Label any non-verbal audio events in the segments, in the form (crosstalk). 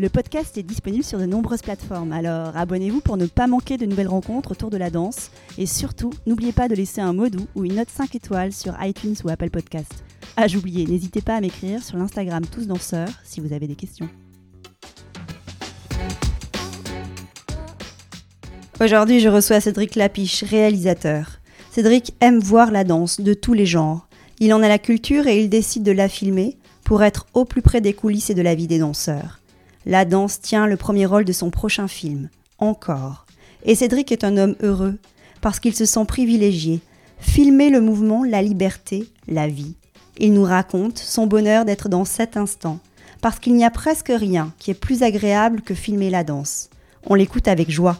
Le podcast est disponible sur de nombreuses plateformes, alors abonnez-vous pour ne pas manquer de nouvelles rencontres autour de la danse. Et surtout, n'oubliez pas de laisser un mot doux ou une note 5 étoiles sur iTunes ou Apple Podcast. Ah, j'oubliais, n'hésitez pas à m'écrire sur l'Instagram Tous Danseurs si vous avez des questions. Aujourd'hui, je reçois Cédric Lapiche, réalisateur. Cédric aime voir la danse de tous les genres. Il en a la culture et il décide de la filmer pour être au plus près des coulisses et de la vie des danseurs. La danse tient le premier rôle de son prochain film, Encore. Et Cédric est un homme heureux parce qu'il se sent privilégié. Filmer le mouvement, la liberté, la vie. Il nous raconte son bonheur d'être dans cet instant, parce qu'il n'y a presque rien qui est plus agréable que filmer la danse. On l'écoute avec joie.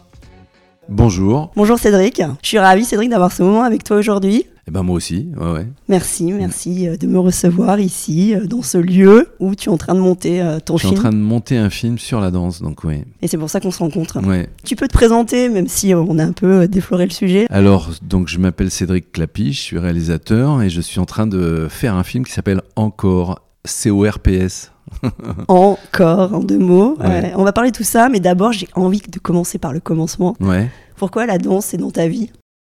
Bonjour. Bonjour Cédric. Je suis ravie Cédric d'avoir ce moment avec toi aujourd'hui. Eh ben moi aussi, ouais, ouais. Merci, merci euh, de me recevoir ici, euh, dans ce lieu où tu es en train de monter euh, ton Je suis film. en train de monter un film sur la danse, donc oui. Et c'est pour ça qu'on se rencontre. Ouais. Tu peux te présenter, même si on a un peu défloré le sujet. Alors, donc je m'appelle Cédric Clapy, je suis réalisateur et je suis en train de faire un film qui s'appelle Encore, C-O-R-P-S. (laughs) Encore, en deux mots. Ouais. Ouais, On va parler de tout ça, mais d'abord, j'ai envie de commencer par le commencement. Ouais. Pourquoi la danse est dans ta vie?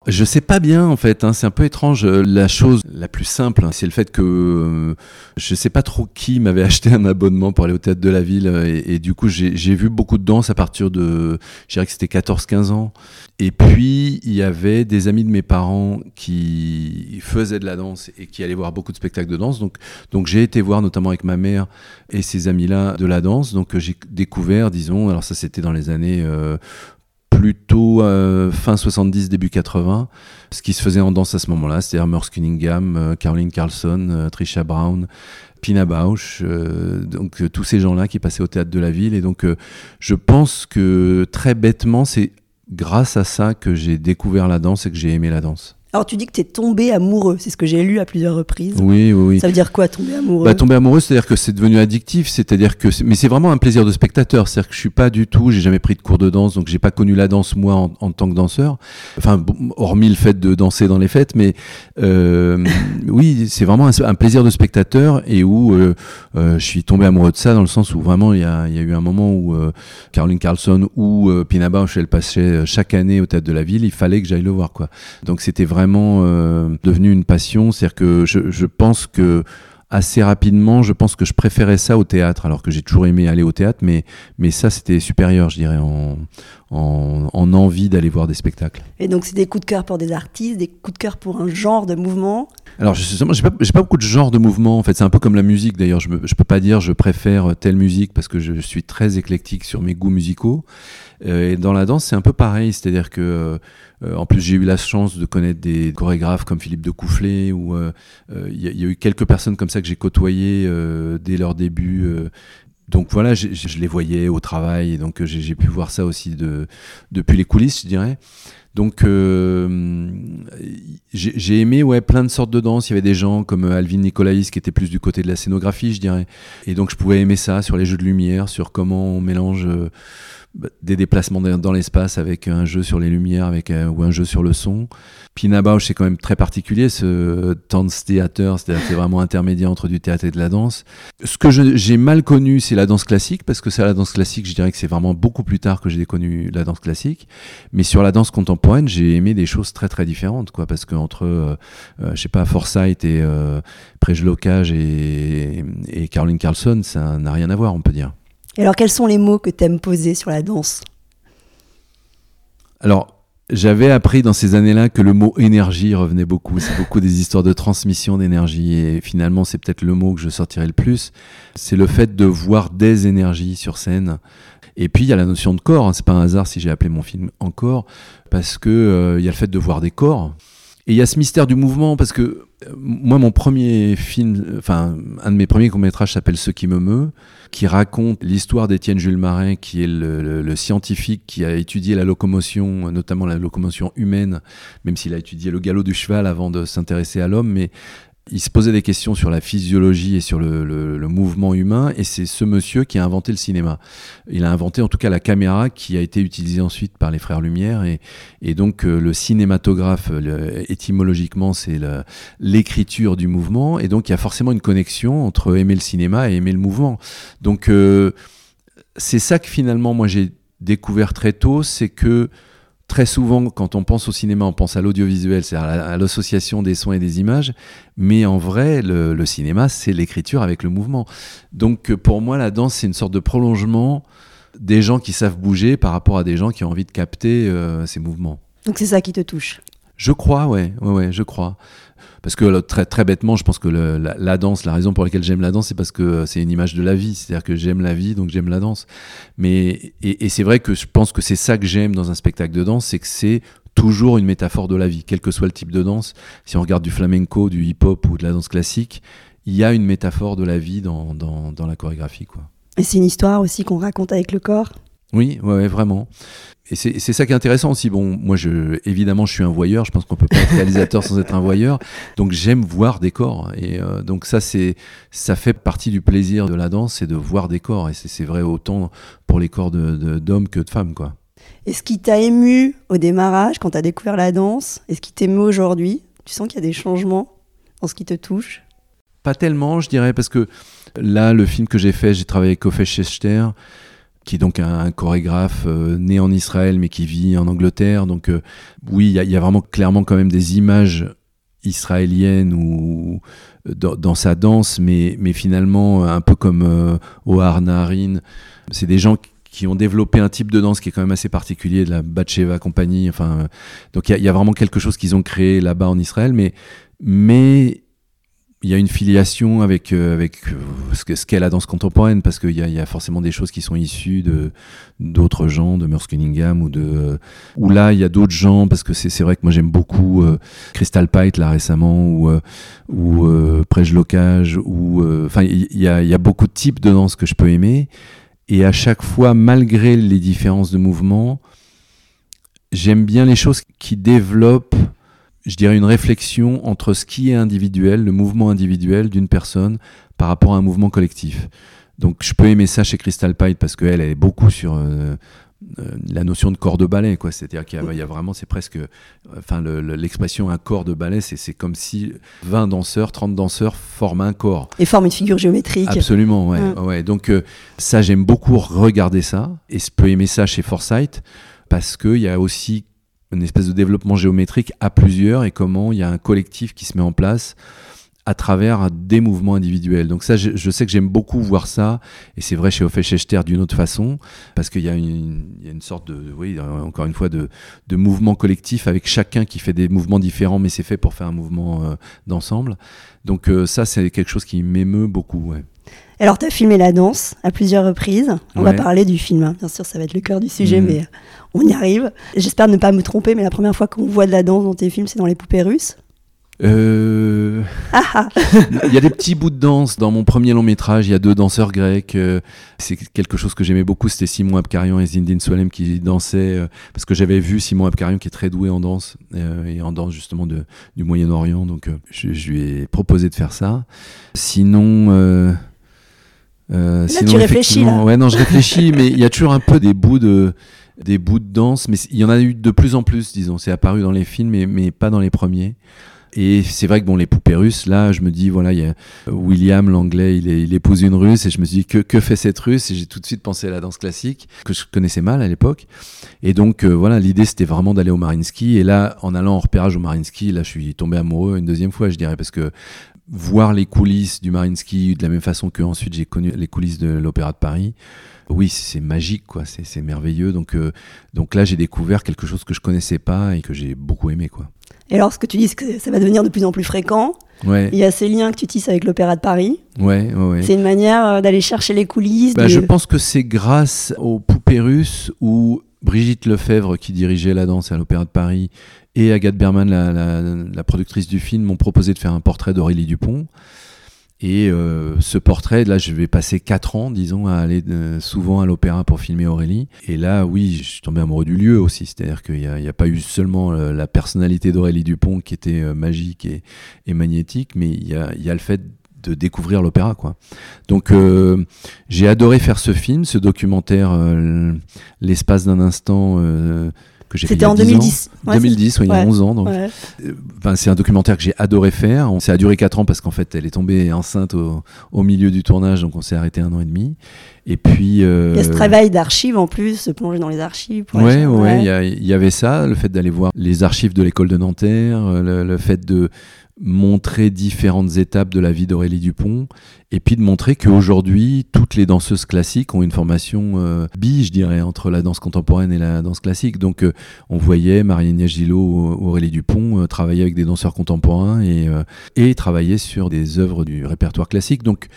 Je sais pas bien en fait, hein, c'est un peu étrange. Euh, La chose la plus simple, hein, c'est le fait que euh, je sais pas trop qui m'avait (laughs) acheté un abonnement pour aller au théâtre de la ville euh, et, du coup j'ai vu beaucoup de danse à partir de, je dirais que c'était 14-15 ans. Et puis il y avait des amis de mes parents qui faisaient de la danse et qui allaient voir beaucoup de spectacles de danse. Donc donc j'ai été voir notamment avec ma mère et ces amis-là de la danse. Donc euh, j'ai découvert, disons, alors ça c'était dans les années euh, plutôt euh, fin 70, début 80, ce qui se faisait en danse à ce moment-là, c'est-à-dire Merce Cunningham, euh, Caroline Carlson, euh, Trisha Brown, Pina Bausch, euh, donc euh, tous ces gens-là qui passaient au théâtre de la ville. Et donc euh, je pense que très bêtement, c'est grâce à ça que j'ai découvert la danse et que j'ai aimé la danse. Alors, tu dis que tu es tombé amoureux. C'est ce que j'ai lu à plusieurs reprises. Oui, oui, oui. Ça veut dire quoi, tomber amoureux Bah, tomber amoureux, c'est-à-dire que c'est devenu addictif, c'est-à-dire que, mais c'est vraiment un plaisir de spectateur, c'est-à-dire que je suis pas du tout, j'ai jamais pris de cours de danse, donc j'ai pas connu la danse moi en, en tant que danseur, enfin, bon, hormis le fait de danser dans les fêtes, mais euh, oui, c'est vraiment un, un plaisir de spectateur et où euh, euh, je suis tombé amoureux de ça dans le sens où vraiment il y a, il y a eu un moment où Caroline Carlson ou Pina Bausch, elle passait chaque année au théâtre de la ville, il fallait que j'aille le voir, quoi. Donc c'était vraiment euh, devenu une passion, c'est-à-dire que je, je pense que assez rapidement, je pense que je préférais ça au théâtre, alors que j'ai toujours aimé aller au théâtre, mais, mais ça c'était supérieur, je dirais, en, en, en envie d'aller voir des spectacles. Et donc, c'est des coups de cœur pour des artistes, des coups de cœur pour un genre de mouvement. Alors, moi, j'ai pas, beaucoup de genres de mouvements. En fait, c'est un peu comme la musique. D'ailleurs, je, je peux pas dire je préfère telle musique parce que je suis très éclectique sur mes goûts musicaux. Euh, et dans la danse, c'est un peu pareil. C'est-à-dire que, euh, en plus, j'ai eu la chance de connaître des chorégraphes comme Philippe de Coufflet, ou euh, euh, il y, a- il y a eu quelques personnes comme ça que j'ai côtoyées euh, dès leur début. Donc voilà, j'ai- je les voyais au travail, et donc euh, j'ai pu voir ça aussi de, depuis les coulisses, je dirais. Donc euh, j'ai aimé ouais, plein de sortes de danse. Il y avait des gens comme euh, Alvin Nicolaïs qui était plus du côté de la scénographie, je dirais. Et donc je pouvais aimer ça sur les jeux de lumière, sur comment on mélange euh, des déplacements dans l'espace avec un jeu sur les lumières avec, un- ou un jeu sur le son. Pina Bausch, c'est quand même très particulier, ce dance theater, c'est-à-dire c'est vraiment intermédiaire entre du théâtre et de la danse. Ce que j'ai mal connu, c'est la danse classique, parce que c'est la danse classique, je dirais que c'est vraiment beaucoup plus tard que j'ai connu la danse classique. Mais sur la danse contemporaine, j'ai aimé des choses très très différentes, quoi, parce que entre, euh, euh, je sais pas, Forsyth et euh, et, et Caroline Carlson, ça n'a rien à voir, on peut dire. Et alors, quels sont les mots que tu aimes poser sur la danse? Alors, j'avais appris dans ces années-là que le mot énergie revenait beaucoup. C'est beaucoup des histoires de transmission d'énergie. Et finalement, c'est peut-être le mot que je sortirai le plus. C'est le fait de voir des énergies sur scène. Et puis, il y a la notion de corps. hein. C'est pas un hasard si j'ai appelé mon film Encore. Parce que euh, y a le fait de voir des corps. Et il y a ce mystère du mouvement. Parce que moi, mon premier film, enfin, un de mes premiers courts-métrages s'appelle Ce qui me meut, qui raconte l'histoire d'Étienne Jules Marin, qui est le, scientifique qui a étudié la locomotion, notamment la locomotion humaine, même s'il a étudié le galop du cheval avant de s'intéresser à l'homme, mais il se posait des questions sur la physiologie et sur le, mouvement humain, et c'est ce monsieur qui a inventé le cinéma. Il a inventé en tout cas la caméra qui a été utilisée ensuite par les frères Lumière, et, et donc euh, le cinématographe, étymologiquement, c'est l'écriture du mouvement, et donc il y a forcément une connexion entre aimer le cinéma et aimer le mouvement. Donc euh, c'est ça que finalement moi j'ai découvert très tôt, c'est que très souvent, quand on pense au cinéma, on pense à l'audiovisuel, c'est-à-dire à l'association des sons et des images. Mais en vrai, le, cinéma, c'est l'écriture avec le mouvement. Donc, pour moi, la danse, c'est une sorte de prolongement des gens qui savent bouger par rapport à des gens qui ont envie de capter euh, ces mouvements. Donc, c'est ça qui te touche? Je crois, ouais, ouais, ouais je crois. Parce que très, très bêtement, je pense que la, danse, la raison pour laquelle j'aime la danse, c'est parce que euh, c'est une image de la vie. C'est-à-dire que j'aime la vie, donc j'aime la danse. Mais, et, c'est vrai que je pense que c'est ça que j'aime dans un spectacle de danse, c'est que c'est toujours une métaphore de la vie, quel que soit le type de danse. Si on regarde du flamenco, du hip-hop ou de la danse classique, il y a une métaphore de la vie dans, dans, la chorégraphie. Quoi. Et c'est une histoire aussi qu'on raconte avec le corps? Oui, ouais, vraiment. Et c'est ça qui est intéressant aussi. Bon, moi, je, évidemment, je suis un voyeur. Je pense qu'on peut pas être réalisateur sans être un voyeur. Donc, j'aime voir des corps. Et euh, donc, ça, c'est, ça fait partie du plaisir de la danse, c'est de voir des corps. Et c'est vrai autant pour les corps d'hommes de, que de femmes, quoi. Et ce qui t'a ému au démarrage, quand tu as découvert la danse, et ce qui t'émeut aujourd'hui, tu sens qu'il y a des changements dans ce qui te touche? Pas tellement, je dirais, parce que là, le film que j'ai fait, j'ai travaillé avec Ophé Schechter qui est donc un, chorégraphe euh, né en Israël mais qui vit en Angleterre. Donc euh, oui, il y, a vraiment clairement quand même des images israéliennes ou euh, dans, sa danse, mais, mais finalement un peu comme euh, Ohar Naharin, c'est des gens qui ont développé un type de danse qui est quand même assez particulier, de la Batsheva compagnie. Enfin, donc il y, a vraiment quelque chose qu'ils ont créé là-bas en Israël, mais il y a une filiation avec, euh, avec euh, ce qu'est la danse contemporaine, parce qu'il y, a forcément des choses qui sont issues de d'autres gens, de Merce Cunningham, ou de euh, ou là il y a d'autres gens, parce que c'est vrai que moi j'aime beaucoup Crystal Pite là récemment, ou ou Prège Locage, ou enfin il y a, y a beaucoup de types de danse que je peux aimer, et à chaque fois, malgré les différences de mouvement, j'aime bien les choses qui développent je dirais, une réflexion entre ce qui est individuel, le mouvement individuel d'une personne par rapport à un mouvement collectif. Donc je peux aimer ça chez Crystal Pite parce qu'elle elle est beaucoup sur euh, euh, la notion de corps de ballet, quoi. C'est-à-dire qu'il y, a vraiment, c'est presque, enfin l'expression un corps de ballet, c'est comme si 20 danseurs, 30 danseurs forment un corps. Et forment une figure géométrique. Absolument, ouais. Mm. ouais. Donc euh, ça, j'aime beaucoup regarder ça et je peux aimer ça chez Forsyth parce qu'il y a aussi une espèce de développement géométrique à plusieurs et comment il y a un collectif qui se met en place à travers des mouvements individuels. Donc ça, je, sais que j'aime beaucoup voir ça, et c'est vrai chez Schechter d'une autre façon, parce qu'il y, a une sorte de, oui, encore une fois, de, de, mouvement collectif avec chacun qui fait des mouvements différents, mais c'est fait pour faire un mouvement euh, d'ensemble. Donc euh, ça, c'est quelque chose qui m'émeut beaucoup. Ouais. Alors, tu as filmé la danse à plusieurs reprises. On va parler du film. Hein. Bien sûr, ça va être le cœur du sujet, mhm. mais on y arrive. J'espère ne pas me tromper, mais la première fois qu'on voit de la danse dans tes films, c'est dans Les Poupées Russes. Euh... Ah, ah. (laughs) il y a des petits bouts de danse dans mon premier long métrage. Il y a deux danseurs grecs. Euh, c'est quelque chose que j'aimais beaucoup. C'était Simon Abkarian et Zindine Soilem qui dansaient. Euh, parce que j'avais vu Simon Abkarian qui est très doué en danse euh, et en danse justement de, du Moyen-Orient. Donc je, je, lui ai proposé de faire ça. Sinon. Euh, là, tu réfléchis là. Ouais, non, je réfléchis, (laughs) mais il y a toujours un peu des bouts de des bouts de danse, mais il y en a eu de plus en plus, disons. C'est apparu dans les films, mais, mais pas dans les premiers. Et c'est vrai que bon, les poupées russes, là, je me dis, voilà, il y a William, l'anglais, il, il, épouse une russe, et je me suis dit, que, que fait cette russe? Et j'ai tout de suite pensé à la danse classique, que je connaissais mal à l'époque. Et donc, euh, voilà, l'idée, c'était vraiment d'aller au Marinsky. Et là, en allant en repérage au Marinsky, là, je suis tombé amoureux une deuxième fois, je dirais, parce que voir les coulisses du Marinsky de la même façon que ensuite j'ai connu les coulisses de l'Opéra de Paris. Oui, c'est magique, quoi. C'est merveilleux. Donc, euh, donc là, j'ai découvert quelque chose que je connaissais pas et que j'ai beaucoup aimé, quoi. Et alors, ce que tu dis, que ça va devenir de plus en plus fréquent. Ouais. Il y a ces liens que tu tisses avec l'Opéra de Paris. Ouais, ouais, C'est une manière euh, d'aller chercher les coulisses. Bah, Je pense que c'est grâce aux poupées russes où Brigitte Lefebvre, qui dirigeait la danse à l'Opéra de Paris, et Agathe Berman, la, productrice du film, m'ont proposé de faire un portrait d'Aurélie Dupont. Et euh, ce portrait, là, je vais passer 4 ans, disons, à aller euh, souvent à l'opéra pour filmer Aurélie. Et là, oui, je suis tombé amoureux du lieu aussi. C'est-à-dire qu'il n'y a, pas eu seulement euh, la personnalité d'Aurélie Dupont qui était magique et, magnétique, mais il y a, y a, le fait de découvrir l'opéra, quoi. Donc, j'ai adoré faire ce film, ce documentaire, l'espace d'un instant c'était en 2010. 2010, il y a 11 ans. Donc. Euh, c'est un documentaire que j'ai adoré faire. Ça a duré 4 ans parce qu'en fait, elle est tombée enceinte au, milieu du tournage, donc on s'est arrêté un an et demi. Et puis. Euh, il y a ce travail d'archives en plus, se plonger dans les archives. Oui, ouais, il y, avait ça, le fait d'aller voir les archives de l'école de Nanterre, euh, le fait de montrer différentes étapes de la vie d'Aurélie Dupont et puis de montrer qu'aujourd'hui toutes les danseuses classiques ont une formation euh, bi je dirais entre la danse contemporaine et la danse classique. Donc euh, on voyait Marie-Agnès Gillot Aurélie Dupont euh, travailler avec des danseurs contemporains et, et travailler sur des œuvres du répertoire classique. Donc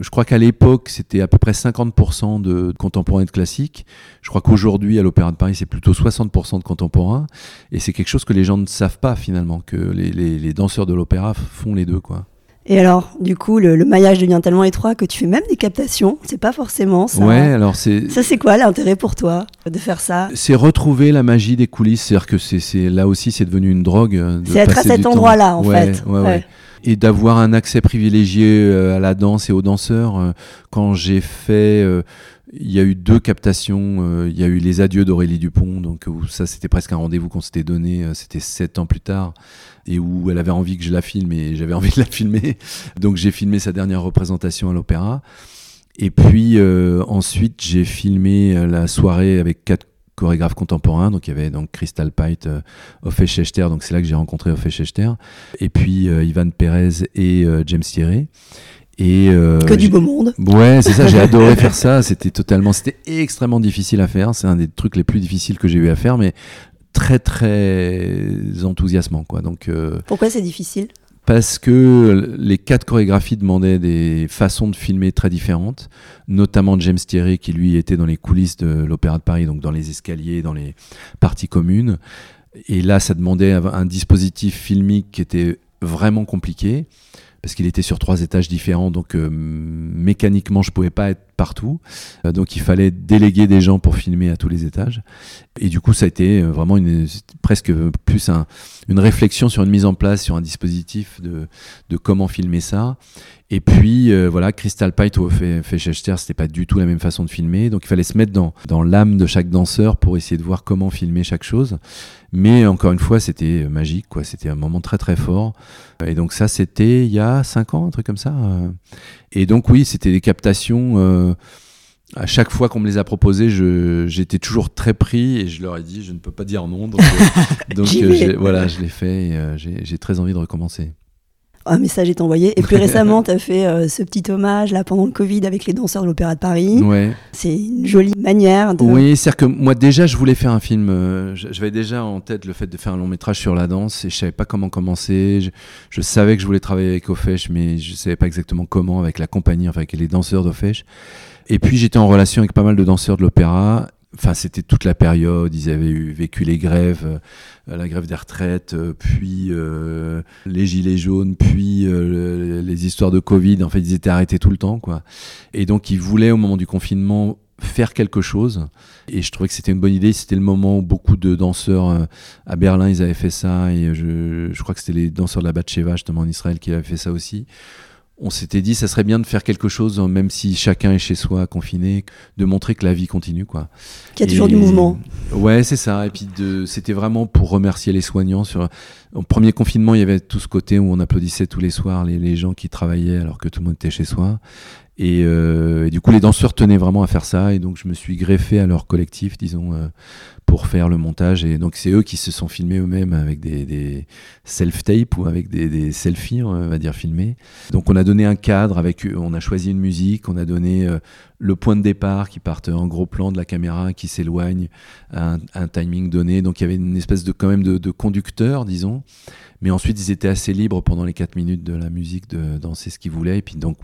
je crois qu'à l'époque, c'était à peu près 50% de contemporains et de classiques. Je crois qu'aujourd'hui, à l'Opéra de Paris, c'est plutôt 60% de contemporains. Et c'est quelque chose que les gens ne savent pas finalement, que les, danseurs de l'opéra font les deux. quoi. Et alors, du coup, le, maillage devient tellement étroit que tu fais même des captations. C'est pas forcément ça. Ouais, alors c'est. Ça, c'est quoi l'intérêt pour toi de faire ça? C'est retrouver la magie des coulisses. C'est-à-dire que c'est là aussi, c'est devenu une drogue. Euh, c'est être à cet endroit-là, en fait. Ouais, ouais et d'avoir un accès privilégié euh, à la danse et aux danseurs. Euh, quand j'ai fait, euh, il y a eu deux captations. Il y a eu les adieux d'Aurélie Dupont, donc ça c'était presque un rendez-vous qu'on s'était donné. C'était sept ans plus tard et où elle avait envie que je la filme et j'avais (laughs) envie de la filmer. Donc j'ai filmé sa dernière représentation à l'opéra. Et puis ensuite j'ai filmé la soirée avec quatre chorégraphe contemporain. Donc il y avait donc Crystal Pite, euh, Ophé Schechter, donc c'est là que j'ai rencontré Ophé Schechter. Et puis euh, Ivan Perez et euh, James Thierry. Et que du beau monde. Ouais, c'est ça. J'ai (laughs) adoré faire ça. C'était totalement, c'était extrêmement difficile à faire. C'est un des trucs les plus difficiles que j'ai eu à faire, mais très très enthousiasmant quoi. Donc. Pourquoi c'est difficile? Parce que les quatre chorégraphies demandaient des façons de filmer très différentes, notamment James Thierry qui lui était dans les coulisses de l'Opéra de Paris, donc dans les escaliers, dans les parties communes. Et là, ça demandait un dispositif filmique qui était vraiment compliqué parce qu'il était sur trois étages différents, donc euh, mécaniquement je pouvais pas être partout, euh, donc il fallait déléguer des gens pour filmer à tous les étages. Et du coup ça a été euh, vraiment presque plus un, une réflexion sur une mise en place, sur un dispositif de comment filmer ça. Et puis voilà, Crystal Pite ou Fechester, c'était pas du tout la même façon de filmer, donc il fallait se mettre dans, dans l'âme de chaque danseur pour essayer de voir comment filmer chaque chose. Mais encore une fois, c'était magique, quoi. C'était un moment très très fort. Et donc ça, c'était il y a 5 ans, un truc comme ça. Euh. Et donc oui, c'était des captations. Euh, à chaque fois qu'on me les a proposées, j'étais toujours très pris et je leur ai dit, je ne peux pas dire non. Donc, euh, (laughs) (laughs) voilà, je l'ai fait et j'ai très envie de recommencer un message est envoyé. Et plus récemment, tu as fait euh, ce petit hommage là pendant le Covid avec les danseurs de l'Opéra de Paris. Ouais. C'est une jolie manière de. Oui, c'est-à-dire que moi déjà, je voulais faire un film. Euh, j'avais déjà en tête le fait de faire un long métrage sur la danse et je savais pas comment commencer. Je, savais que je voulais travailler avec Ofesh, mais je savais pas exactement comment avec la compagnie, enfin avec les danseurs d'Ofesh. Et puis j'étais en relation avec pas mal de danseurs de l'opéra enfin c'était toute la période, ils avaient eu, vécu les grèves, euh, la grève des retraites, euh, puis euh, les gilets jaunes, puis les histoires de Covid, en fait ils étaient arrêtés tout le temps quoi. Et donc ils voulaient au moment du confinement faire quelque chose. Et je trouvais que c'était une bonne idée. C'était le moment où beaucoup de danseurs à Berlin ils avaient fait ça. Et je, je crois que c'était les danseurs de la Batcheva justement en Israël qui avaient fait ça aussi on s'était dit ça serait bien de faire quelque chose même si chacun est chez soi confiné de montrer que la vie continue quoi. Qu'il y a toujours du mouvement. Ouais c'est ça. Et puis c'était vraiment pour remercier les soignants sur au premier confinement il y avait tout ce côté où on applaudissait tous les soirs les, les gens qui travaillaient alors que tout le monde était chez soi. Euh, et, du coup, les danseurs tenaient vraiment à faire ça, et donc je me suis greffé à leur collectif, disons, euh, pour faire le montage. Et donc c'est eux qui se sont filmés eux-mêmes avec des, self-tape ou avec des, selfies, on va dire filmés. Donc on a donné un cadre avec, on a choisi une musique, on a donné euh, le point de départ qui part en gros plan de la caméra, qui s'éloigne à un, timing donné. Donc il y avait une espèce de quand même de, de conducteur, disons. Mais ensuite, ils étaient assez libres pendant les 4 minutes de la musique de danser ce qu'ils voulaient. Et puis, donc,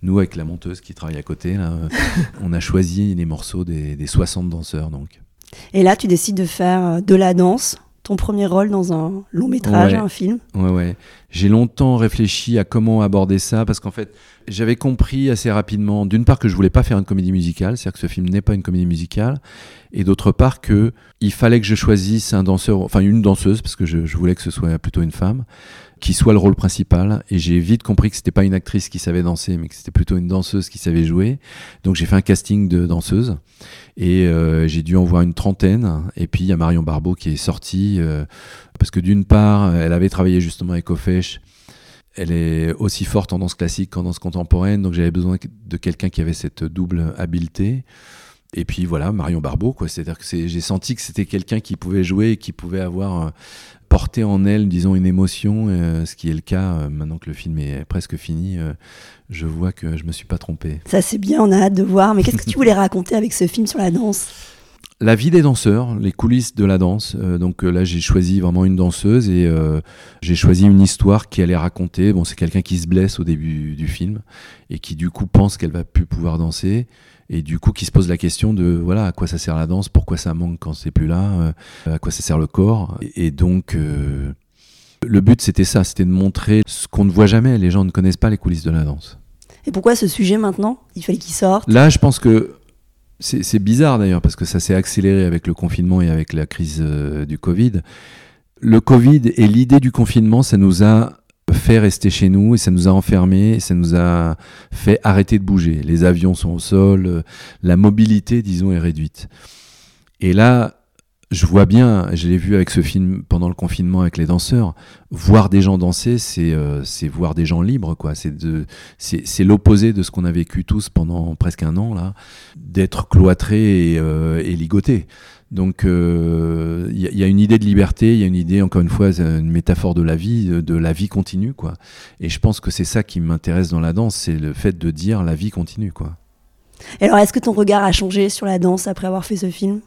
nous, avec la monteuse qui travaille à côté, (laughs) on a choisi les morceaux des, des 60 danseurs. Donc. Et là, tu décides de faire euh, de la danse ton premier rôle dans un long métrage, un film. Ouais, ouais. J'ai longtemps réfléchi à comment aborder ça parce qu'en fait, j'avais compris assez rapidement, d'une part, que je voulais pas faire une comédie musicale, c'est-à-dire que ce film n'est pas une comédie musicale, et d'autre part que il fallait que je choisisse un danseur, enfin une danseuse, parce que je, voulais que ce soit plutôt une femme, qui soit le rôle principal. Et j'ai vite compris que c'était pas une actrice qui savait danser, mais que c'était plutôt une danseuse qui savait jouer. Donc j'ai fait un casting de danseuse et euh, j'ai dû en voir une trentaine. Et puis il y a Marion Barbeau qui est sortie euh, parce que d'une part, elle avait travaillé justement avec Ofesh elle est aussi forte en danse classique qu'en danse contemporaine, donc j'avais besoin de quelqu'un qui avait cette double habileté. Et puis voilà, Marion Barbeau, quoi. C'est-à-dire que j'ai senti que c'était quelqu'un qui pouvait jouer et qui pouvait avoir euh, porté en elle, disons, une émotion, euh, ce qui est le cas euh, maintenant que le film est presque fini. je vois que je me suis pas trompé. Ça c'est bien, on a hâte de voir. Mais qu'est-ce que tu voulais raconter avec ce film sur la danse? La vie des danseurs, les coulisses de la danse. Euh, donc euh, là, j'ai choisi vraiment une danseuse et euh, j'ai choisi une histoire qui allait raconter. Bon, c'est quelqu'un qui se blesse au début du film et qui du coup pense qu'elle va plus pouvoir danser et du coup qui se pose la question de voilà à quoi ça sert la danse, pourquoi ça manque quand c'est plus là, à quoi ça sert le corps. Et, donc le but c'était ça, c'était de montrer ce qu'on ne voit jamais. Les gens ne connaissent pas les coulisses de la danse. Et pourquoi ce sujet maintenant? Il fallait qu'il sorte? Là, je pense que c'est bizarre d'ailleurs parce que ça s'est accéléré avec le confinement et avec la crise euh, du Covid. Le Covid et l'idée du confinement, ça nous a fait rester chez nous et ça nous a enfermés, ça nous a fait arrêter de bouger. Les avions sont au sol, euh, la mobilité, disons, est réduite. Et là, je vois bien, je l'ai vu avec ce film pendant le confinement avec les danseurs, voir des gens danser, c'est euh, voir des gens libres, quoi. C'est l'opposé de ce qu'on a vécu tous pendant presque un an, là, d'être cloîtré et, euh, ligoté. Donc il euh, y, a une idée de liberté, il y a une idée, encore une fois, une métaphore de la vie, de la vie continue, quoi. Et je pense que c'est ça qui m'intéresse dans la danse, c'est le fait de dire la vie continue, quoi. Alors, est-ce que ton regard a changé sur la danse après avoir fait ce film?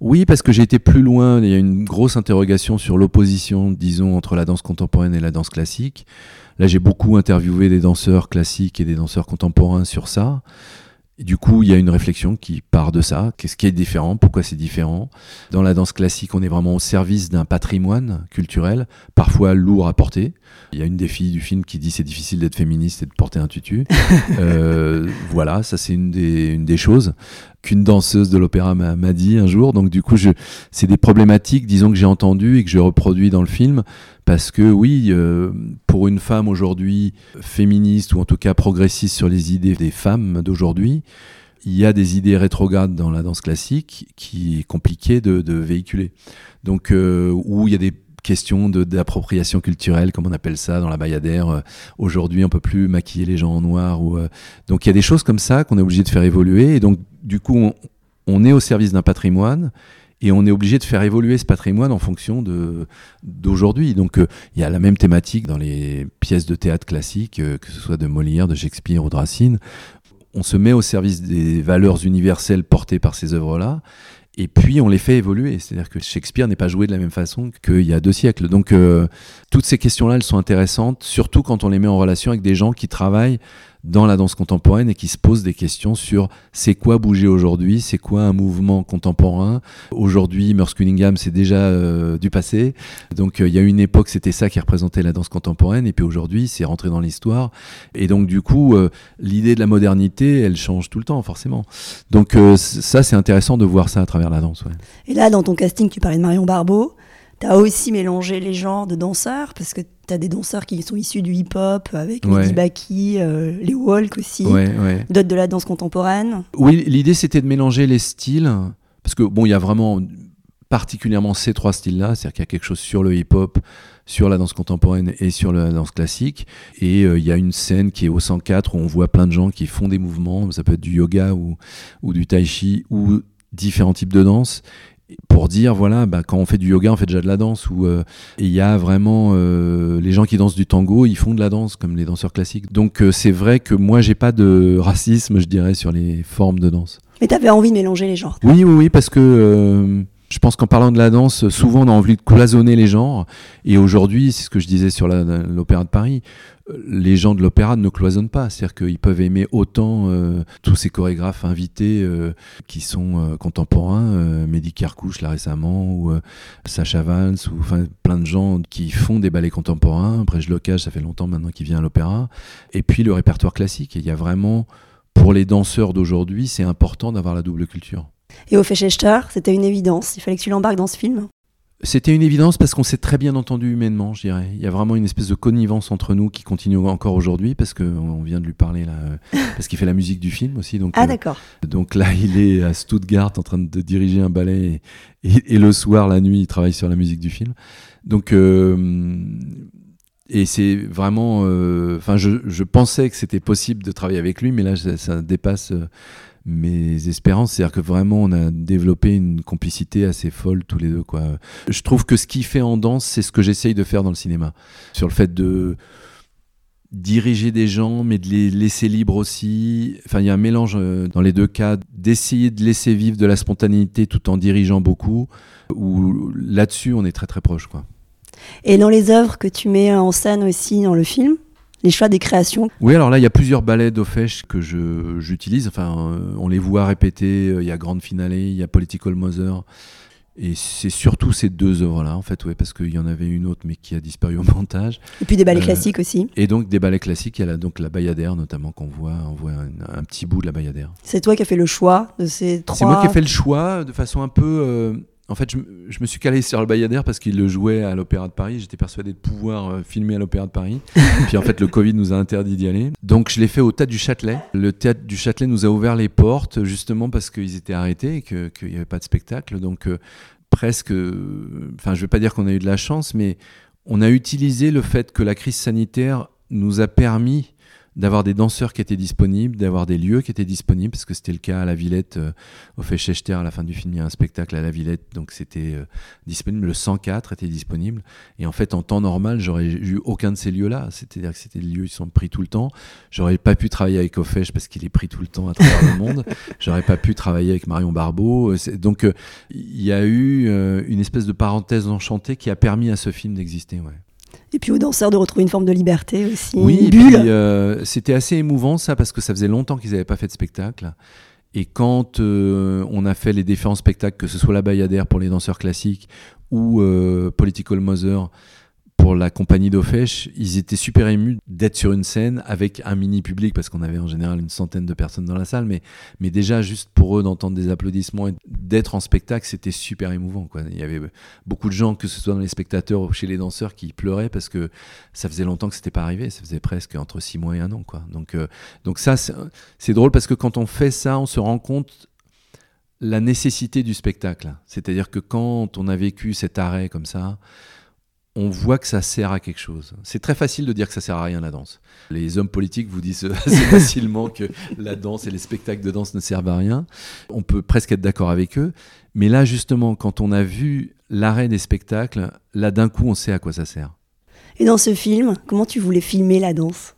Oui, parce que j'ai été plus loin. Il y a une grosse interrogation sur l'opposition, disons, entre la danse contemporaine et la danse classique. Là, j'ai beaucoup interviewé des danseurs classiques et des danseurs contemporains sur ça. Et du coup, il y a une réflexion qui part de ça. Qu'est-ce qui est différent? Pourquoi c'est différent? Dans la danse classique, on est vraiment au service d'un patrimoine culturel, parfois lourd à porter. Il y a une des filles du film qui dit c'est difficile d'être féministe et de porter un tutu. (laughs) euh, voilà, ça c'est une des, une des choses qu'une danseuse de l'opéra m'a dit un jour. Donc du coup, c'est des problématiques, disons que j'ai entendues et que je reproduis dans le film parce que oui, euh, pour une femme aujourd'hui féministe ou en tout cas progressiste sur les idées des femmes d'aujourd'hui, il y a des idées rétrogrades dans la danse classique qui est compliqué de, véhiculer. Donc euh, où il y a des questions d'appropriation culturelle, comme on appelle ça dans la bayadère. Euh, aujourd'hui, on peut plus maquiller les gens en noir. Ou, donc il y a des choses comme ça qu'on est obligé de faire évoluer. Et donc du coup, on est au service d'un patrimoine et on est obligé de faire évoluer ce patrimoine en fonction de d'aujourd'hui. Donc euh, il y a la même thématique dans les pièces de théâtre classiques, euh, que ce soit de Molière, de Shakespeare ou de Racine. On se met au service des valeurs universelles portées par ces œuvres-là. Et puis on les fait évoluer, c'est-à-dire que Shakespeare n'est pas joué de la même façon qu'il y a deux siècles. Donc euh, toutes ces questions-là, elles sont intéressantes, surtout quand on les met en relation avec des gens qui travaillent dans la danse contemporaine et qui se posent des questions sur c'est quoi bouger aujourd'hui, c'est quoi un mouvement contemporain. Aujourd'hui, Merce Cunningham, c'est déjà euh, du passé. Donc euh, il y a une époque, c'était ça qui représentait la danse contemporaine, et puis aujourd'hui, c'est rentré dans l'histoire. Et donc du coup, euh, l'idée de la modernité, elle change tout le temps, forcément. Donc ça, c'est intéressant de voir ça à travers la danse. Et là, dans ton casting, tu parlais de Marion Barbeau. Tu as aussi mélangé les genres de danseurs, parce que tu as des danseurs qui sont issus du hip-hop, avec ouais. Baki, euh, les walk aussi, d'autres de la danse contemporaine. Oui, l'idée c'était de mélanger les styles, parce que bon, il y a vraiment particulièrement ces trois styles-là, c'est-à-dire qu'il y a quelque chose sur le hip-hop, sur la danse contemporaine et sur la danse classique. Et euh, il y a une scène qui est au 104 où on voit plein de gens qui font des mouvements, ça peut être du yoga ou, ou du tai chi ou différents types de danse pour dire voilà bah, quand on fait du yoga on fait déjà de la danse ou euh, il y a vraiment euh, les gens qui dansent du tango ils font de la danse comme les danseurs classiques. Donc euh, c'est vrai que moi j'ai pas de racisme je dirais sur les formes de danse. Mais tu avais envie de mélanger les genres oui oui oui parce que Je pense qu'en parlant de la danse, souvent on a envie de cloisonner les genres. Et aujourd'hui, c'est ce que je disais sur l'Opéra de Paris, euh, les gens de l'opéra ne cloisonnent pas. C'est-à-dire qu'ils peuvent aimer autant euh, tous ces chorégraphes invités euh, qui sont contemporains, Mehdi Kerkouche là récemment, ou Sacha Valls, ou plein de gens qui font des ballets contemporains. Je locage, ça fait longtemps maintenant qu'il vient à l'opéra. Et puis le répertoire classique. il y a vraiment, pour les danseurs d'aujourd'hui, c'est important d'avoir la double culture. Et au Fechester, c'était une évidence. Il fallait que tu l'embarques dans ce film. C'était une évidence parce qu'on s'est très bien entendu humainement, je dirais. Il y a vraiment une espèce de connivence entre nous qui continue encore aujourd'hui parce qu'on vient de lui parler là, euh, parce qu'il fait la musique du film aussi. Donc, ah euh, d'accord. donc là, il est à Stuttgart en train de diriger un ballet et, le soir, la nuit, il travaille sur la musique du film. Donc euh, et c'est vraiment, enfin, je, je, pensais que c'était possible de travailler avec lui, mais là, ça, ça dépasse mes espérances. C'est-à-dire que vraiment, on a développé une complicité assez folle tous les deux. Je trouve que ce qui fait en danse, c'est ce que j'essaye de faire dans le cinéma. Sur le fait de diriger des gens, mais de les laisser libres aussi. Enfin, il y a un mélange euh, dans les deux cas, d'essayer de laisser vivre de la spontanéité tout en dirigeant beaucoup, où là-dessus, on est très très proche. Et dans les œuvres que tu mets en scène aussi dans le film, les choix des créations Oui, alors là, il y a plusieurs ballets d'Ofesh que j'utilise. Enfin, euh, on les voit répéter. Euh, il y a Grande Finale, il y a Political Mother. Et c'est surtout ces deux œuvres-là, en fait, ouais, parce qu'il y en avait une autre, mais qui a disparu au montage. Et puis des ballets euh, classiques aussi. Et donc des ballets classiques, il y a donc la Bayadère, notamment, qu'on voit, on voit un, petit bout de la Bayadère. C'est toi qui as fait le choix de ces trois. C'est moi qui ai fait le choix de façon un peu. En fait, je, me suis calé sur le Bayadère parce qu'il le jouait à l'Opéra de Paris. J'étais persuadé de pouvoir euh, filmer à l'Opéra de Paris. (laughs) Puis en fait, le Covid nous a interdit d'y aller. Donc je l'ai fait au Théâtre du Châtelet. Le Théâtre du Châtelet nous a ouvert les portes justement parce qu'ils étaient arrêtés et qu'il n'y avait pas de spectacle. Donc euh, presque, enfin je ne vais pas dire qu'on a eu de la chance, mais on a utilisé le fait que la crise sanitaire nous a permis d'avoir des danseurs qui étaient disponibles, d'avoir des lieux qui étaient disponibles, parce que c'était le cas à la Villette, euh, au Feschechter, à la fin du film, il y a un spectacle à la Villette, donc c'était euh, disponible. Le 104 était disponible. Et en fait, en temps normal, j'aurais eu aucun de ces lieux-là. C'est-à-dire que c'était des lieux qui sont pris tout le temps. J'aurais pas pu travailler avec Ofesh parce qu'il est pris tout le temps à travers le monde. (laughs) J'aurais pas pu travailler avec Marion Barbeau. Euh, donc, il y a eu une espèce de parenthèse enchantée qui a permis à ce film d'exister. Ouais. Et puis aux danseurs de retrouver une forme de liberté aussi. Oui, euh, c'était assez émouvant ça parce que ça faisait longtemps qu'ils n'avaient pas fait de spectacle. Et quand euh, on a fait les différents spectacles, que ce soit la Bayadère pour les danseurs classiques ou euh, Political Mother pour la compagnie d'Ofesh, ils étaient super émus d'être sur une scène avec un mini public, parce qu'on avait en général une centaine de personnes dans la salle, mais, mais déjà juste pour eux d'entendre des applaudissements et d'être en spectacle, c'était super émouvant. Il y avait beaucoup de gens, que ce soit dans les spectateurs ou chez les danseurs, qui pleuraient parce que ça faisait longtemps que c'était pas arrivé, ça faisait presque entre six mois et un an. Donc, euh, donc ça, c'est drôle parce que quand on fait ça, on se rend compte la nécessité du spectacle. C'est-à-dire que quand on a vécu cet arrêt comme ça, on voit que ça sert à quelque chose. C'est très facile de dire que ça sert à rien la danse. Les hommes politiques vous disent (laughs) assez (laughs) facilement que la danse et les spectacles de danse ne servent à rien. On peut presque être d'accord avec eux. Mais là, justement, quand on a vu l'arrêt des spectacles, là, d'un coup, on sait à quoi ça sert. Et dans ce film, comment tu voulais filmer la danse?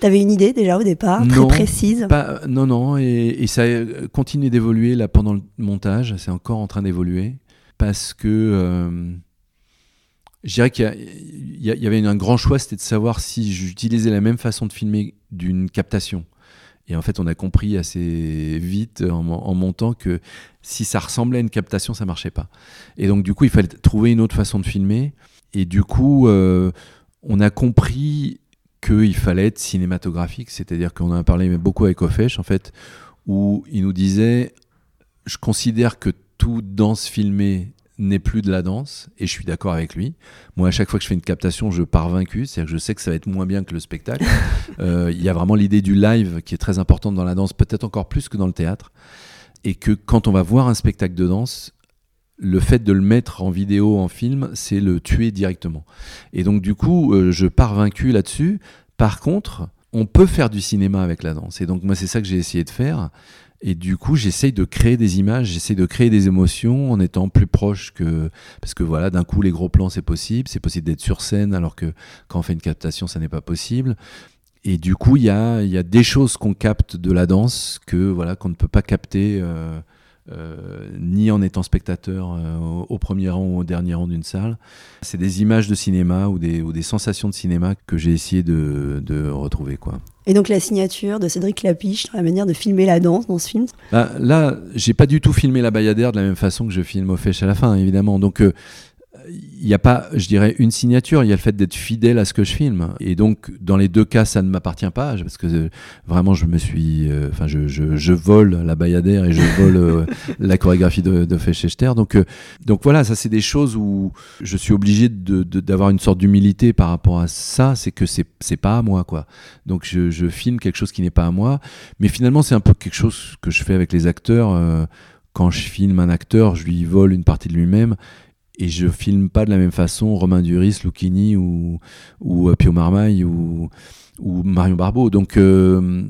T'avais une idée déjà au départ, très précise? Non, non, et, ça continue d'évoluer là pendant le montage. C'est encore en train d'évoluer parce que euh, je dirais qu'il y, avait un grand choix, c'était de savoir si j'utilisais la même façon de filmer d'une captation. Et en fait, on a compris assez vite en, montant que si ça ressemblait à une captation, ça marchait pas. Et donc, du coup, il fallait trouver une autre façon de filmer. Et du coup, euh, on a compris qu'il fallait être cinématographique. C'est-à-dire qu'on a parlé beaucoup avec Ofesh, en fait, où il nous disait Je considère que toute danse filmée n'est plus de la danse, et je suis d'accord avec lui. Moi, à chaque fois que je fais une captation, je pars vaincu, c'est-à-dire que je sais que ça va être moins bien que le spectacle. (laughs) Euh, il y a vraiment l'idée du live qui est très importante dans la danse, peut-être encore plus que dans le théâtre, et que quand on va voir un spectacle de danse, le fait de le mettre en vidéo, en film, c'est le tuer directement. Et donc, du coup, euh, je pars vaincu là-dessus. Par contre, on peut faire du cinéma avec la danse. Et donc, moi, c'est ça que j'ai essayé de faire. Et du coup, j'essaye de créer des images, j'essaye de créer des émotions en étant plus proche que. Parce que voilà, d'un coup, les gros plans, c'est possible. C'est possible d'être sur scène, alors que quand on fait une captation, ça n'est pas possible. Et du coup, il y a, y a, des choses qu'on capte de la danse que voilà qu'on ne peut pas capter euh, ni en étant spectateur au, premier rang ou au dernier rang d'une salle. C'est des images de cinéma ou des, ou des sensations de cinéma que j'ai essayé de, de retrouver. Quoi. Et donc la signature de Cédric Lapiche dans la manière de filmer la danse dans ce film? Bah, Là, j'ai pas du tout filmé la Bayadère de la même façon que je filme au Fèche à la fin, évidemment. Donc il n'y a pas, je dirais, une signature, il y a le fait d'être fidèle à ce que je filme. Et donc, dans les deux cas, ça ne m'appartient pas, parce que euh, vraiment, je me suis. Euh, enfin, je, je, je, vole la Bayadère et je vole euh, (laughs) la chorégraphie de, de Fechechter. Donc, donc voilà, ça, c'est des choses où je suis obligé d'avoir une sorte d'humilité par rapport à ça, c'est que c'est pas à moi, quoi. Donc, je, je, filme quelque chose qui n'est pas à moi. Mais finalement, c'est un peu quelque chose que je fais avec les acteurs. quand je filme un acteur, je lui vole une partie de lui-même et je filme pas de la même façon Romain Duris, Lucchini ou, ou euh, Pio Marmaille ou, ou Marion Barbeau. Donc euh,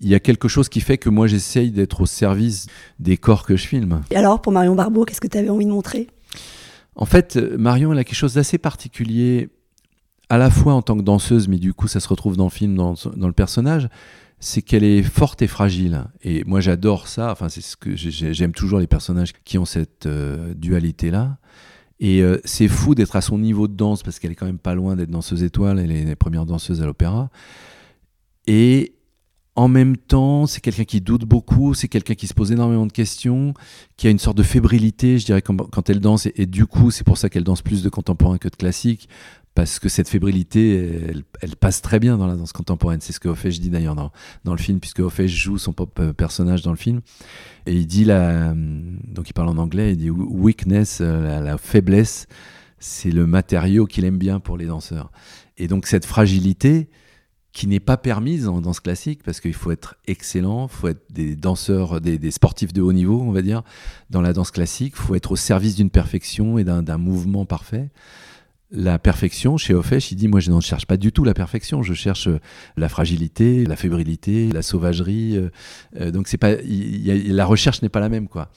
il y a quelque chose qui fait que moi j'essaye d'être au service des corps que je filme. Et alors pour Marion Barbeau, qu'est-ce que tu avais envie de montrer? En fait, Marion elle a quelque chose d'assez particulier, à la fois en tant que danseuse, mais du coup ça se retrouve dans le film, dans, dans le personnage c'est qu'elle est forte et fragile. Et moi, j'adore ça. Enfin, c'est ce que j'aime toujours les personnages qui ont cette euh, dualité-là. Et euh, c'est fou d'être à son niveau de danse parce qu'elle est quand même pas loin d'être danseuse étoile. Elle est les première danseuse à l'opéra. Et en même temps, c'est quelqu'un qui doute beaucoup, c'est quelqu'un qui se pose énormément de questions, qui a une sorte de fébrilité, je dirais, quand, elle danse. Et, du coup, c'est pour ça qu'elle danse plus de contemporain que de classique, parce que cette fébrilité, elle, passe très bien dans la danse contemporaine. C'est ce que Ophèche dit d'ailleurs dans, dans, le film, puisque Ophèche joue son euh, personnage dans le film. Et il dit, la, donc il parle en anglais, il dit weakness, euh, la, faiblesse, c'est le matériau qu'il aime bien pour les danseurs. Et donc cette fragilité, qui n'est pas permise en danse classique parce qu'il faut être excellent, il faut être des danseurs, des, des, sportifs de haut niveau, on va dire, dans la danse classique, il faut être au service d'une perfection et d'un mouvement parfait la perfection, chez Ofesh, il dit Moi, je ne cherche pas du tout la perfection, je cherche euh, la fragilité, la fébrilité, la sauvagerie. Euh, euh, donc, c'est pas, la recherche n'est pas la même, quoi.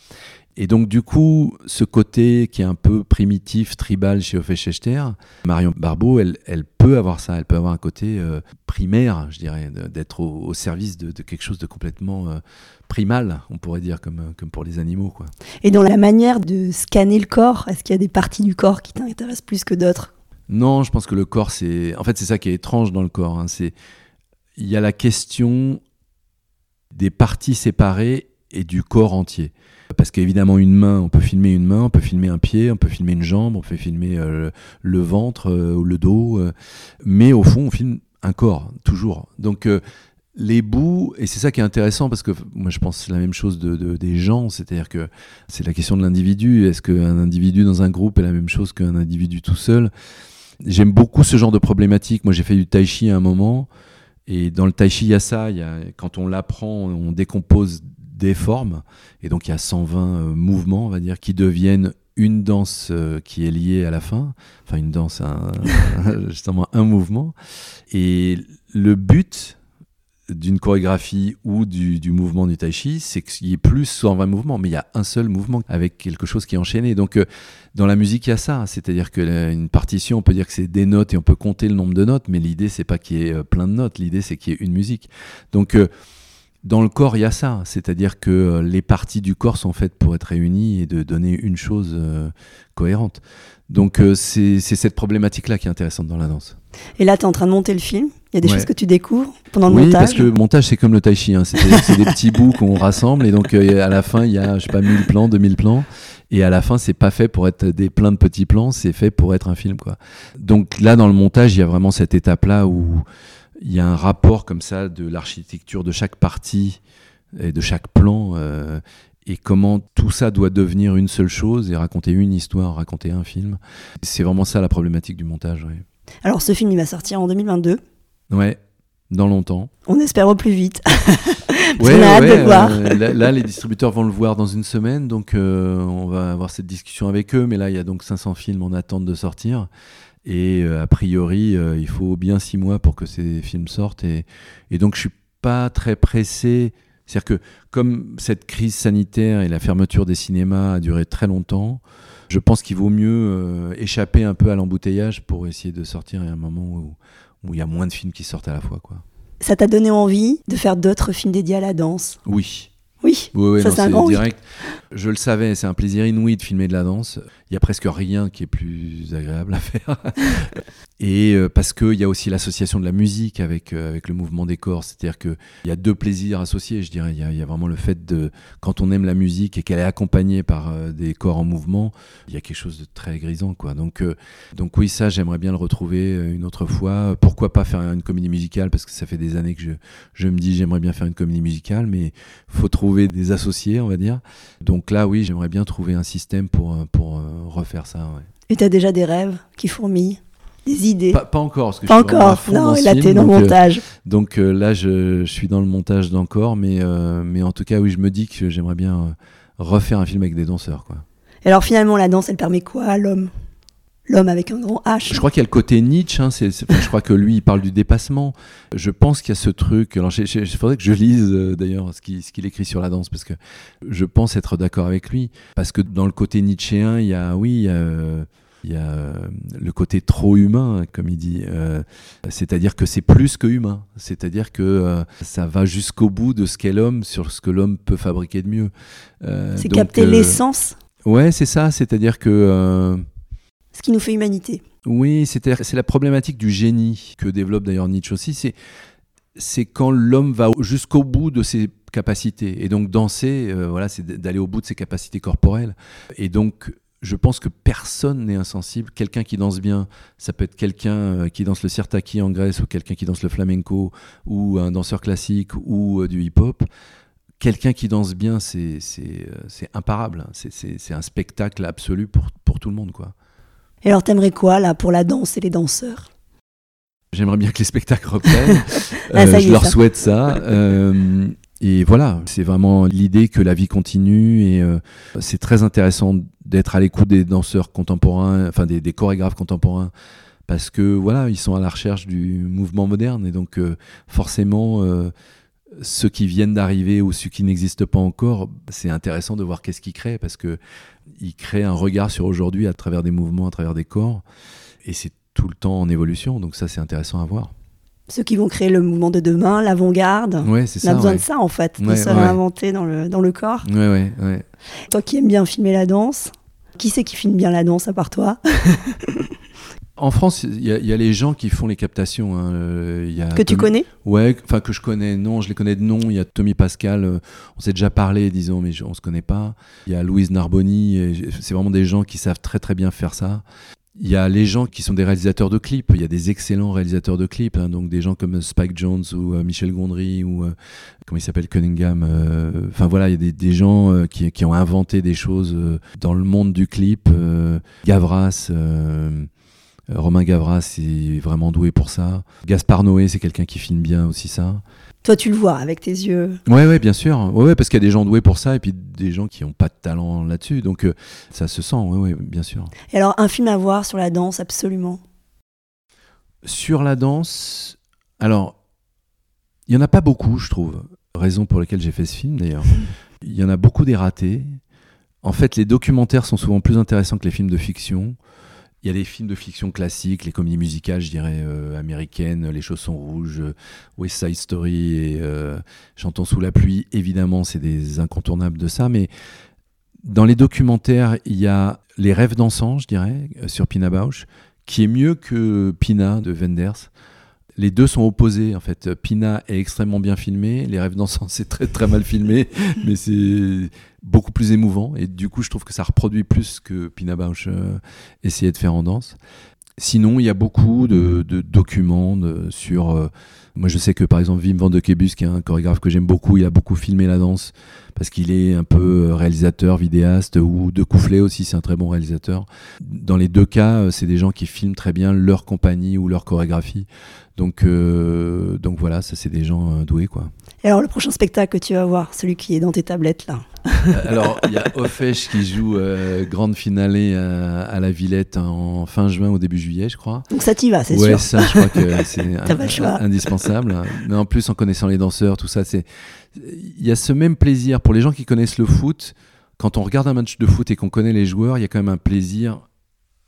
Et donc, du coup, ce côté qui est un peu primitif, tribal chez Ofesh Echter, Marion Barbeau, elle, elle, peut avoir ça, elle peut avoir un côté primaire, je dirais, d'être au, service de, quelque chose de complètement primal, on pourrait dire, comme, comme pour les animaux. Quoi. Et dans la manière de scanner le corps, est-ce qu'il y a des parties du corps qui t'intéressent plus que d'autres? Non, je pense que le corps, c'est. En fait, c'est ça qui est étrange dans le corps. Hein. C'est... Il y a la question des parties séparées et du corps entier. Parce qu'évidemment, une main, on peut filmer une main, on peut filmer un pied, on peut filmer une jambe, on peut filmer euh, le ventre euh, ou le dos. Euh. mais au fond, on filme un corps, toujours. Donc, les bouts, et c'est ça qui est intéressant parce que moi je pense la même chose de, des gens, c'est-à-dire que c'est la question de l'individu. Est-ce qu'un individu dans un groupe est la même chose qu'un individu tout seul? J'aime beaucoup ce genre de problématique. Moi j'ai fait du tai chi à un moment, et dans le tai chi il y a ça, quand on l'apprend, on décompose des formes, et donc il y a 120 euh, mouvements, on va dire, qui deviennent une danse euh, qui est liée à la fin, enfin une danse, (laughs) justement un mouvement. Et le but, d'une chorégraphie ou du, mouvement du tai chi, c'est qu'il y ait plus 120 mouvements, mais il y a un seul mouvement avec quelque chose qui est enchaîné. Donc euh, dans la musique, il y a ça, c'est-à-dire qu'une partition, on peut dire que c'est des notes et on peut compter le nombre de notes, mais l'idée c'est pas qu'il y ait plein de notes, l'idée c'est qu'il y ait une musique. Donc dans le corps, il y a ça, c'est-à-dire que les parties du corps sont faites pour être réunies et de donner une chose cohérente. Donc c'est cette problématique-là qui est intéressante dans la danse. Et là, tu es en train de monter le film il y a des choses que tu découvres pendant le montage. Oui, parce que le montage, c'est comme le tai chi. Hein. C'est des petits (laughs) bouts qu'on rassemble. Et donc, euh, à la fin, il y a, je sais pas, 1000 plans, 2000 plans. Et à la fin, c'est pas fait pour être des plein de petits plans, c'est fait pour être un film, quoi. Donc là, dans le montage, il y a vraiment cette étape-là où il y a un rapport comme ça de l'architecture de chaque partie et de chaque plan. Euh, et comment tout ça doit devenir une seule chose et raconter une histoire, raconter un film. C'est vraiment ça la problématique du montage. Alors ce film, il va sortir en 2022. Ouais, dans longtemps. On espère au plus vite. (laughs) ouais, on a hâte de voir. Euh, là, les distributeurs vont le voir dans une semaine, donc euh, on va avoir cette discussion avec eux. Mais là, il y a donc 500 films en attente de sortir. Et euh, a priori, il faut bien six mois pour que ces films sortent. Et, et donc, je suis pas très pressé. C'est-à-dire que comme cette crise sanitaire et la fermeture des cinémas a duré très longtemps, je pense qu'il vaut mieux échapper un peu à l'embouteillage pour essayer de sortir à un moment où, où il y a moins de films qui sortent à la fois. Quoi. Ça t'a donné envie de faire d'autres films dédiés à la danse? Oui. Oui, Oui, oui, ça c'est un grand oui. direct. Je le savais, c'est un plaisir inouï de filmer de la danse. Il y a presque rien qui est plus agréable à faire. (laughs) Et euh, parce qu'il y a aussi l'association de la musique avec, euh, avec le mouvement des corps. C'est-à-dire qu'il y a deux plaisirs associés, je dirais. Il y, a, il y a vraiment le fait de, quand on aime la musique et qu'elle est accompagnée par euh, des corps en mouvement, il y a quelque chose de très grisant. Quoi. Donc, euh, donc oui, ça, j'aimerais bien le retrouver une autre fois. Pourquoi pas faire une comédie musicale? Parce que ça fait des années que je, je me dis j'aimerais bien faire une comédie musicale, mais faut trouver des associés, on va dire. Donc là, oui, j'aimerais bien trouver un système pour, euh, pour euh, refaire ça. ouais. Et t'as déjà des rêves qui fourmillent, des idées? Pas, pas encore, parce que Pas je suis encore. Non, dans là t'es dans le euh, montage. donc euh, là, je, je suis dans le montage d'encore, mais, euh, mais en tout cas, oui, je me dis que j'aimerais bien refaire un film avec des danseurs. Quoi. Et alors finalement, la danse, elle permet quoi à l'homme? L'homme avec un grand H. Je crois qu'il y a le côté Nietzsche, hein, je crois que lui, il parle du dépassement. Je pense qu'il y a ce truc. Alors, il faudrait que je lise euh, d'ailleurs ce qu'il qu'il écrit sur la danse, parce que je pense être d'accord avec lui. Parce que dans le côté nietzschéen, il y a, oui, il y a, euh, il y a le côté trop humain, comme il dit. Euh, C'est-à-dire que c'est plus que humain. C'est-à-dire que euh, ça va jusqu'au bout de ce qu'est l'homme, sur ce que l'homme peut fabriquer de mieux. Euh, C'est capter l'essence, Ouais, c'est ça. C'est-à-dire que. Ce qui nous fait humanité. oui, c'est la problématique du génie que développe d'ailleurs Nietzsche aussi. C'est quand l'homme va au- jusqu'au bout de ses capacités. Et donc danser, euh, voilà, c'est d'aller au bout de ses capacités corporelles. Et donc, je pense que personne n'est insensible. Quelqu'un qui danse bien, ça peut être quelqu'un euh, qui danse le sirtaki en Grèce ou quelqu'un qui danse le flamenco ou un danseur classique ou euh, du hip-hop. Quelqu'un qui danse bien, c'est imparable. C'est un spectacle absolu pour, pour tout le monde, quoi. Et alors t'aimerais quoi là pour la danse et les danseurs? J'aimerais bien que les spectacles reprennent. (laughs) Ah, y je leur ça. souhaite ça. Euh, et voilà, c'est vraiment l'idée que la vie continue. Et euh, c'est très intéressant d'être à l'écoute des danseurs contemporains, enfin des, des chorégraphes contemporains, parce que voilà, ils sont à la recherche du mouvement moderne. Et donc, euh, forcément, euh, ceux qui viennent d'arriver ou ceux qui n'existent pas encore, c'est intéressant de voir qu'est-ce qu'ils créent, parce que ils créent un regard sur aujourd'hui à travers des mouvements, à travers des corps. Et c'est tout le temps en évolution. Donc ça, c'est intéressant à voir. Ceux qui vont créer le mouvement de demain, l'avant-garde. Ouais, On a ça. besoin ouais. de ça en fait, de Ouais, se réinventer dans le, dans le corps. Toi qui aimes bien filmer la danse, qui c'est qui filme bien la danse à part toi? (laughs) En France, il y, y a les gens qui font les captations. hein. Euh, y a Que tu connais? Ouais, enfin que je connais. Non, je les connais de nom. Il y a Tommy Pascal. euh, on s'est déjà parlé, disons, mais je- on se connaît pas. Il y a Louise Narboni. C'est vraiment des gens qui savent très très bien faire ça. Il y a les gens qui sont des réalisateurs de clips. Il y a des excellents réalisateurs de clips, hein, donc des gens comme Spike Jones ou euh, Michel Gondry ou euh, comment il s'appelle Cunningham. euh, Enfin voilà, il y a des, des gens euh, qui, qui ont inventé des choses euh, dans le monde du clip. euh, Gavras. Euh, Romain Gavras est vraiment doué pour ça. Gaspard Noé, c'est quelqu'un qui filme bien aussi ça. Toi tu le vois avec tes yeux. Ouais, ouais, bien sûr. Ouais, ouais, parce qu'il y a des gens doués pour ça et puis des gens qui n'ont pas de talent là-dessus. Donc euh, ça se sent, ouais, ouais, bien sûr. Et alors un film à voir sur la danse absolument. Sur la danse, alors, il n'y en a pas beaucoup, je trouve. Raison pour laquelle j'ai fait ce film d'ailleurs. (laughs) Il y en a beaucoup des ratés. En fait, les documentaires sont souvent plus intéressants que les films de fiction. Il y a des films de fiction classiques, les comédies musicales, je dirais, euh, américaines, Les Chaussons Rouges, euh, West Side Story et euh, Chantons sous la pluie. Évidemment, c'est des incontournables de ça. Mais dans les documentaires, il y a Les Rêves dansants, je dirais, sur Pina Bausch, qui est mieux que Pina de Wenders. Les deux sont opposés en fait. Pina est extrêmement bien filmé, Les Rêves dansants c'est très très mal filmé, (laughs) mais c'est beaucoup plus émouvant et du coup je trouve que ça reproduit plus que Pina Bausch euh, essayait de faire en danse. Sinon il y a beaucoup de, de documents de- sur. euh, moi je sais que par exemple Wim van de Kebus qui est un chorégraphe que j'aime beaucoup, il a beaucoup filmé la danse parce qu'il est un peu euh, réalisateur, vidéaste ou de Coufflet aussi, c'est un très bon réalisateur. Dans les deux cas, euh, c'est des gens qui filment très bien leur compagnie ou leur chorégraphie. Donc, euh, donc voilà, ça c'est des gens doués quoi. Et alors le prochain spectacle que tu vas voir, celui qui est dans tes tablettes là. Alors il y a Ofesh qui joue euh, grande finale à, à la Villette en fin juin au début juillet, je crois. Donc ça t'y va, c'est ouais, sûr. ça, je crois que c'est (laughs) indispensable. Mais en plus, en connaissant les danseurs, tout ça, c'est. Il y a ce même plaisir pour les gens qui connaissent le foot. Quand on regarde un match de foot et qu'on connaît les joueurs, il y a quand même un plaisir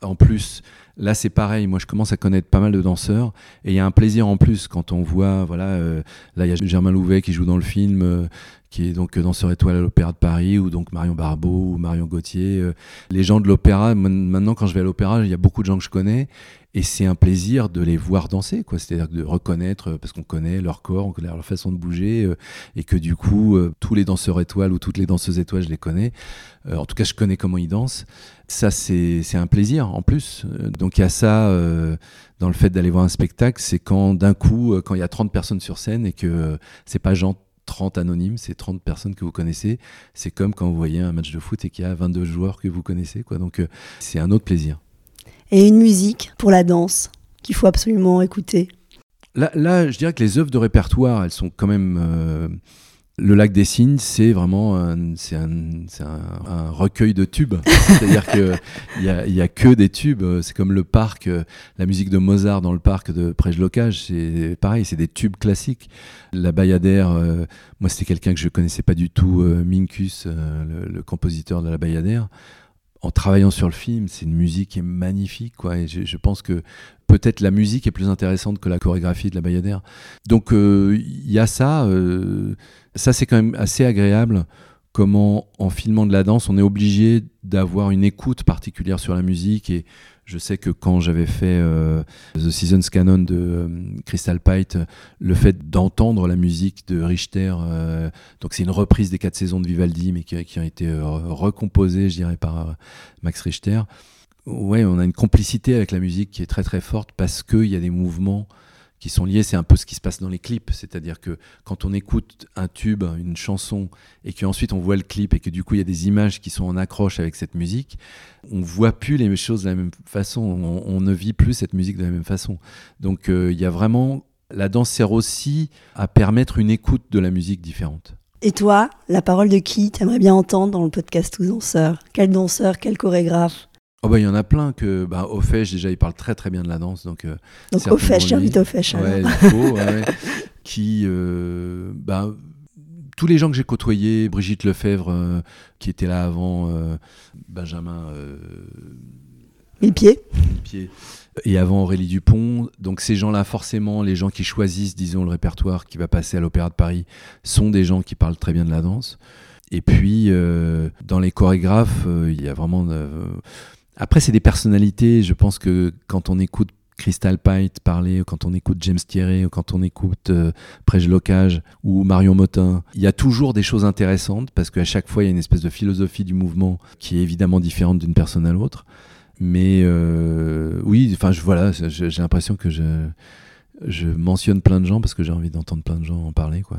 en plus. Là, c'est pareil. Moi, je commence à connaître pas mal de danseurs et il y a un plaisir en plus quand on voit, voilà, euh, là, il y a Germain Louvet qui joue dans le film, euh, qui est donc danseur étoile à l'Opéra de Paris, ou donc Marion Barbeau ou Marion Gauthier. Euh. les gens de l'opéra, maintenant, quand je vais à l'opéra, il y a beaucoup de gens que je connais et c'est un plaisir de les voir danser, quoi. C'est-à-dire de reconnaître, parce qu'on connaît leur corps, on connaît leur façon de bouger, et que du coup, tous les danseurs étoiles ou toutes les danseuses étoiles, je les connais. en tout cas, je connais comment ils dansent. Ça, c'est un plaisir en plus. Donc il y a ça euh, dans le fait d'aller voir un spectacle, c'est quand d'un coup, euh, quand il y a 30 personnes sur scène et que euh, c'est pas genre 30 anonymes, c'est 30 personnes que vous connaissez. C'est comme quand vous voyez un match de foot et qu'il y a 22 joueurs que vous connaissez. Quoi. Donc c'est un autre plaisir. Et une musique pour la danse qu'il faut absolument écouter Là, là, je dirais que les œuvres de répertoire, elles sont quand même le lac des Cygnes, c'est vraiment un, un, recueil de tubes. (laughs) C'est-à-dire qu'il n'y a, y a que des tubes. C'est comme le parc, la musique de Mozart dans le parc de Prège-Locage. C'est pareil, c'est des tubes classiques. La Bayadère, euh, moi c'était quelqu'un que je connaissais pas du tout, euh, Minkus, euh, le, compositeur de la Bayadère en travaillant sur le film, c'est une musique qui est magnifique, quoi. Et je, pense que peut-être la musique est plus intéressante que la chorégraphie de la Bayadère. Donc il y a ça ça c'est quand même assez agréable comment en filmant de la danse on est obligé d'avoir une écoute particulière sur la musique et je sais que quand j'avais fait euh, The Seasons Canon de euh, Crystal Pite, le fait d'entendre la musique de Richter, euh, donc c'est une reprise des quatre saisons de Vivaldi, mais qui, qui a été recomposée, je dirais, par Max Richter. Ouais, on a une complicité avec la musique qui est très très forte parce qu'il y a des mouvements qui sont liés, c'est un peu ce qui se passe dans les clips, c'est-à-dire que quand on écoute un tube, une chanson, et qu'ensuite on voit le clip, et que du coup il y a des images qui sont en accroche avec cette musique, on voit plus les choses de la même façon, on, ne vit plus cette musique de la même façon. Donc euh, il y a vraiment, la danse sert aussi à permettre une écoute de la musique différente. Et toi, la parole de qui t'aimerais bien entendre dans le podcast Tous danseurs? Quel danseur, quel chorégraphe? Oh bah, il y en a plein que bah, Ofesh déjà il parle très très bien de la danse donc euh, donc Ofesh j'invite Ofesh ouais, il faut, ouais, (laughs) qui euh, bah, tous les gens que j'ai côtoyés Brigitte Lefebvre euh, qui était là avant euh, Benjamin Millepied. Pieds et avant Aurélie Dupont donc ces gens là forcément les gens qui choisissent disons le répertoire qui va passer à l'Opéra de Paris sont des gens qui parlent très bien de la danse. Et puis dans les chorégraphes il y a vraiment après, c'est des personnalités. Je pense que quand on écoute Crystal Pite parler, quand on écoute James Thierry, quand on écoute euh, Prège Locage ou Marion Motin, il y a toujours des choses intéressantes parce qu'à chaque fois, il y a une espèce de philosophie du mouvement qui est évidemment différente d'une personne à l'autre. Mais euh, oui, enfin, voilà, j'ai l'impression que je, je mentionne plein de gens parce que j'ai envie d'entendre plein de gens en parler, quoi.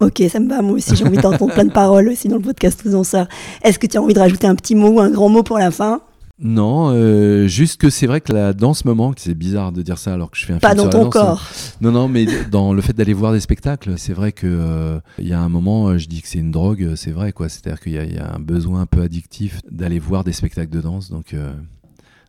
Ok, ça me va, moi aussi j'ai envie d'entendre plein de (laughs) paroles aussi dans le podcast Tous en. Est-ce que tu as envie de rajouter un petit mot ou un grand mot pour la fin? Non, euh, juste que c'est vrai que la danse me manque. C'est bizarre de dire ça alors que je fais un Pas film dans sur ton la corps. Non, non, mais dans le fait d'aller voir des spectacles, c'est vrai que euh, il y a un moment, euh, je dis que c'est une drogue, c'est vrai quoi. C'est-à-dire qu'il y, a un besoin un peu addictif d'aller voir des spectacles de danse. Donc,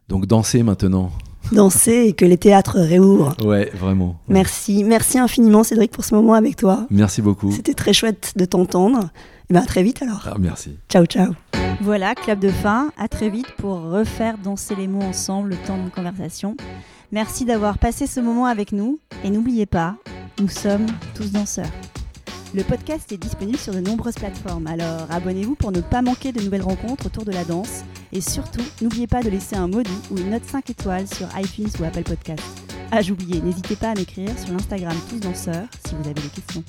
donc danser maintenant. Danser et que les théâtres réouvrent. Ouais, vraiment. Merci, merci infiniment Cédric pour ce moment avec toi. Merci beaucoup. C'était très chouette de t'entendre. Et ben à très vite alors. Ah, merci. Ciao, ciao. Voilà, clap de fin. À très vite pour refaire danser les mots ensemble le temps d'une conversation. Merci d'avoir passé ce moment avec nous. Et n'oubliez pas, nous sommes tous danseurs. Le podcast est disponible sur de nombreuses plateformes, alors abonnez-vous pour ne pas manquer de nouvelles rencontres autour de la danse. Et surtout, n'oubliez pas de laisser un mot doux ou une note 5 étoiles sur iTunes ou Apple Podcast. Ah, j'oubliais, n'hésitez pas à m'écrire sur l'Instagram Tous Danseurs si vous avez des questions.